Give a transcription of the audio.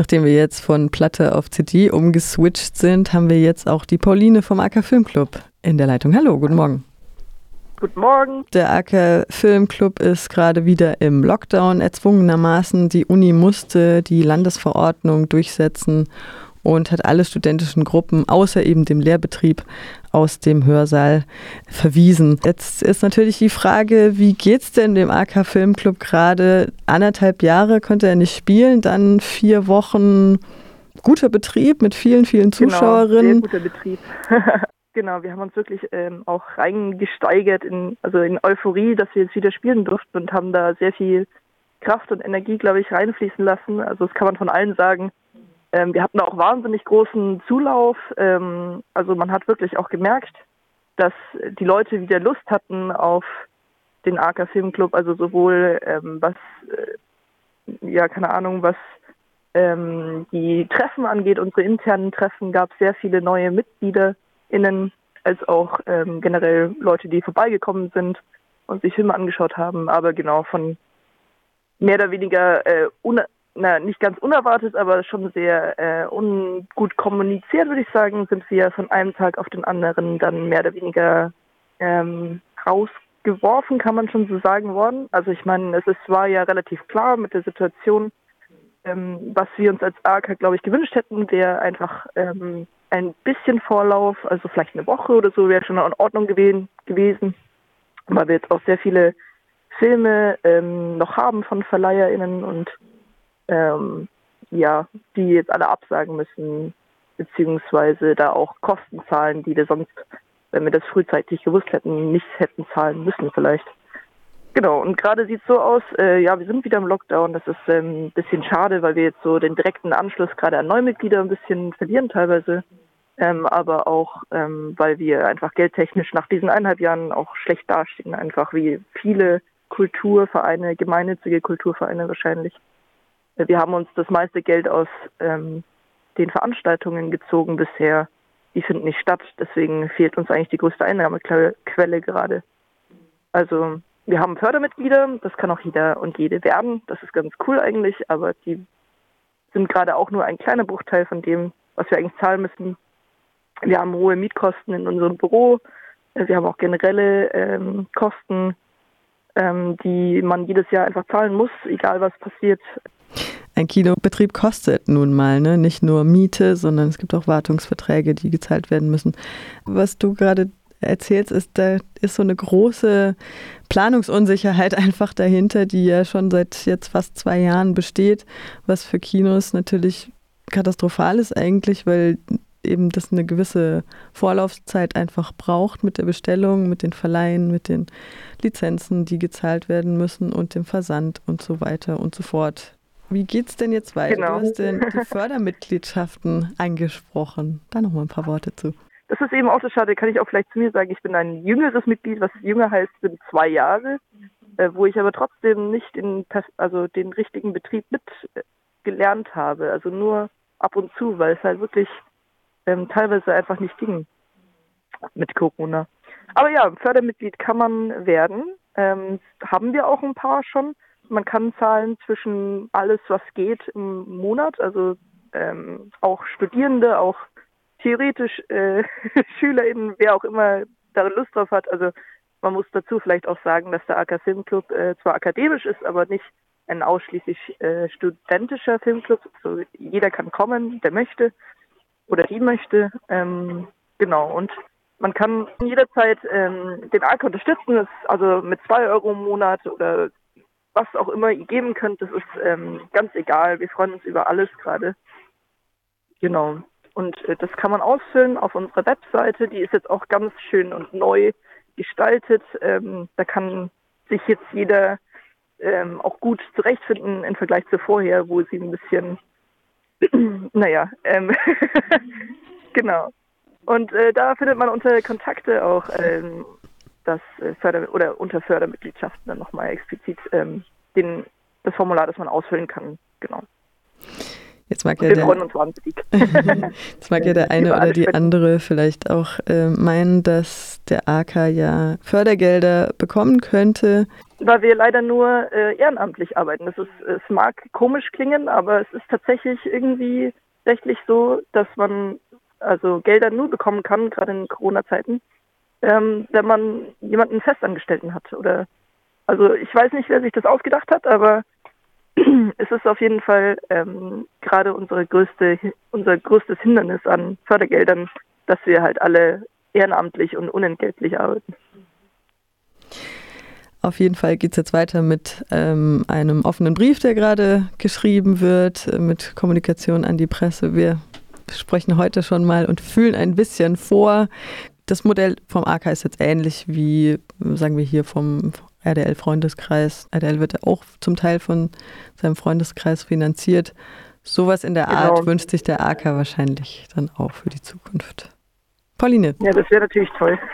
Nachdem wir jetzt von Platte auf CD umgeswitcht sind, haben wir jetzt auch die Pauline vom AK Filmclub in der Leitung. Hallo, guten Morgen. Guten Morgen. Der AK Filmclub ist gerade wieder im Lockdown erzwungenermaßen. Die Uni musste die Landesverordnung durchsetzen und hat alle studentischen Gruppen außer eben dem Lehrbetrieb aus dem Hörsaal verwiesen. Jetzt ist natürlich die Frage, wie geht's denn dem AK Filmclub gerade? Anderthalb Jahre konnte er nicht spielen, dann vier Wochen guter Betrieb mit vielen, vielen Zuschauerinnen. Genau, sehr guter Betrieb. genau, wir haben uns wirklich ähm, auch reingesteigert in, also in Euphorie, dass wir jetzt wieder spielen durften und haben da sehr viel Kraft und Energie, glaube ich, reinfließen lassen. Also das kann man von allen sagen. Ähm, wir hatten auch wahnsinnig großen Zulauf. Ähm, also man hat wirklich auch gemerkt, dass die Leute wieder Lust hatten auf den AK Filmclub, also sowohl ähm, was, äh, ja, keine Ahnung, was ähm, die Treffen angeht, unsere internen Treffen, gab es sehr viele neue MitgliederInnen, als auch ähm, generell Leute, die vorbeigekommen sind und sich Filme angeschaut haben, aber genau von mehr oder weniger äh, na, nicht ganz unerwartet, aber schon sehr äh, ungut kommuniziert, würde ich sagen, sind wir von einem Tag auf den anderen dann mehr oder weniger ähm, rausgeworfen, kann man schon so sagen worden. Also ich meine, es ist, war ja relativ klar mit der Situation, ähm, was wir uns als AK, glaube ich, gewünscht hätten, wäre einfach ähm, ein bisschen Vorlauf, also vielleicht eine Woche oder so, wäre schon in Ordnung gewesen, gewesen, weil wir jetzt auch sehr viele Filme ähm, noch haben von VerleiherInnen und ähm, ja, die jetzt alle absagen müssen, beziehungsweise da auch Kosten zahlen, die wir sonst, wenn wir das frühzeitig gewusst hätten, nicht hätten zahlen müssen vielleicht. Genau, und gerade sieht es so aus, äh, ja, wir sind wieder im Lockdown. Das ist ähm, ein bisschen schade, weil wir jetzt so den direkten Anschluss gerade an Neumitglieder ein bisschen verlieren teilweise. Ähm, aber auch, ähm, weil wir einfach geldtechnisch nach diesen eineinhalb Jahren auch schlecht dastehen, einfach wie viele Kulturvereine, gemeinnützige Kulturvereine wahrscheinlich. Wir haben uns das meiste Geld aus ähm, den Veranstaltungen gezogen bisher. Die finden nicht statt, deswegen fehlt uns eigentlich die größte Einnahmequelle gerade. Also wir haben Fördermitglieder, das kann auch jeder und jede werden. Das ist ganz cool eigentlich, aber die sind gerade auch nur ein kleiner Bruchteil von dem, was wir eigentlich zahlen müssen. Wir haben hohe Mietkosten in unserem Büro. Wir haben auch generelle ähm, Kosten, ähm, die man jedes Jahr einfach zahlen muss, egal was passiert. Ein Kinobetrieb kostet nun mal, ne? nicht nur Miete, sondern es gibt auch Wartungsverträge, die gezahlt werden müssen. Was du gerade erzählst, ist, da ist so eine große Planungsunsicherheit einfach dahinter, die ja schon seit jetzt fast zwei Jahren besteht, was für Kinos natürlich katastrophal ist eigentlich, weil eben das eine gewisse Vorlaufzeit einfach braucht mit der Bestellung, mit den Verleihen, mit den Lizenzen, die gezahlt werden müssen und dem Versand und so weiter und so fort. Wie geht's denn jetzt weiter? Genau. Du hast denn die Fördermitgliedschaften angesprochen. Da noch mal ein paar Worte zu. Das ist eben auch so schade, kann ich auch vielleicht zu mir sagen, ich bin ein jüngeres Mitglied, was jünger heißt, sind zwei Jahre, äh, wo ich aber trotzdem nicht in, also den richtigen Betrieb mitgelernt habe. Also nur ab und zu, weil es halt wirklich ähm, teilweise einfach nicht ging mit Corona. Aber ja, Fördermitglied kann man werden. Ähm, haben wir auch ein paar schon. Man kann zahlen zwischen alles, was geht im Monat, also ähm, auch Studierende, auch theoretisch äh, SchülerInnen, wer auch immer da Lust drauf hat. Also man muss dazu vielleicht auch sagen, dass der AK Filmclub äh, zwar akademisch ist, aber nicht ein ausschließlich äh, studentischer Filmclub. Also jeder kann kommen, der möchte oder die möchte. Ähm, genau. Und man kann jederzeit ähm, den AK unterstützen, also mit zwei Euro im Monat oder was auch immer ihr geben könnt, das ist ähm, ganz egal. Wir freuen uns über alles gerade. Genau. Und äh, das kann man ausfüllen auf unserer Webseite. Die ist jetzt auch ganz schön und neu gestaltet. Ähm, da kann sich jetzt jeder ähm, auch gut zurechtfinden im Vergleich zu vorher, wo sie ein bisschen, naja, ähm, genau. Und äh, da findet man unter Kontakte auch ähm, das äh, Förder oder unter Fördermitgliedschaften dann nochmal explizit ähm, den, das Formular, das man ausfüllen kann. Genau. Jetzt mag, ja der, jetzt mag ja der eine oder die andere vielleicht auch äh, meinen, dass der AK ja Fördergelder bekommen könnte. Weil wir leider nur äh, ehrenamtlich arbeiten. Das ist, es mag komisch klingen, aber es ist tatsächlich irgendwie rechtlich so, dass man also Gelder nur bekommen kann, gerade in Corona-Zeiten, ähm, wenn man jemanden Festangestellten hat. Oder also ich weiß nicht, wer sich das ausgedacht hat, aber es ist auf jeden Fall ähm, gerade unsere größte, unser größtes Hindernis an Fördergeldern, dass wir halt alle ehrenamtlich und unentgeltlich arbeiten. Auf jeden Fall geht es jetzt weiter mit ähm, einem offenen Brief, der gerade geschrieben wird, äh, mit Kommunikation an die Presse. Wir sprechen heute schon mal und fühlen ein bisschen vor. Das Modell vom AK ist jetzt ähnlich wie, sagen wir hier, vom RDL-Freundeskreis. RDL wird ja auch zum Teil von seinem Freundeskreis finanziert. Sowas in der genau. Art wünscht sich der AK wahrscheinlich dann auch für die Zukunft. Pauline. Ja, das wäre natürlich toll.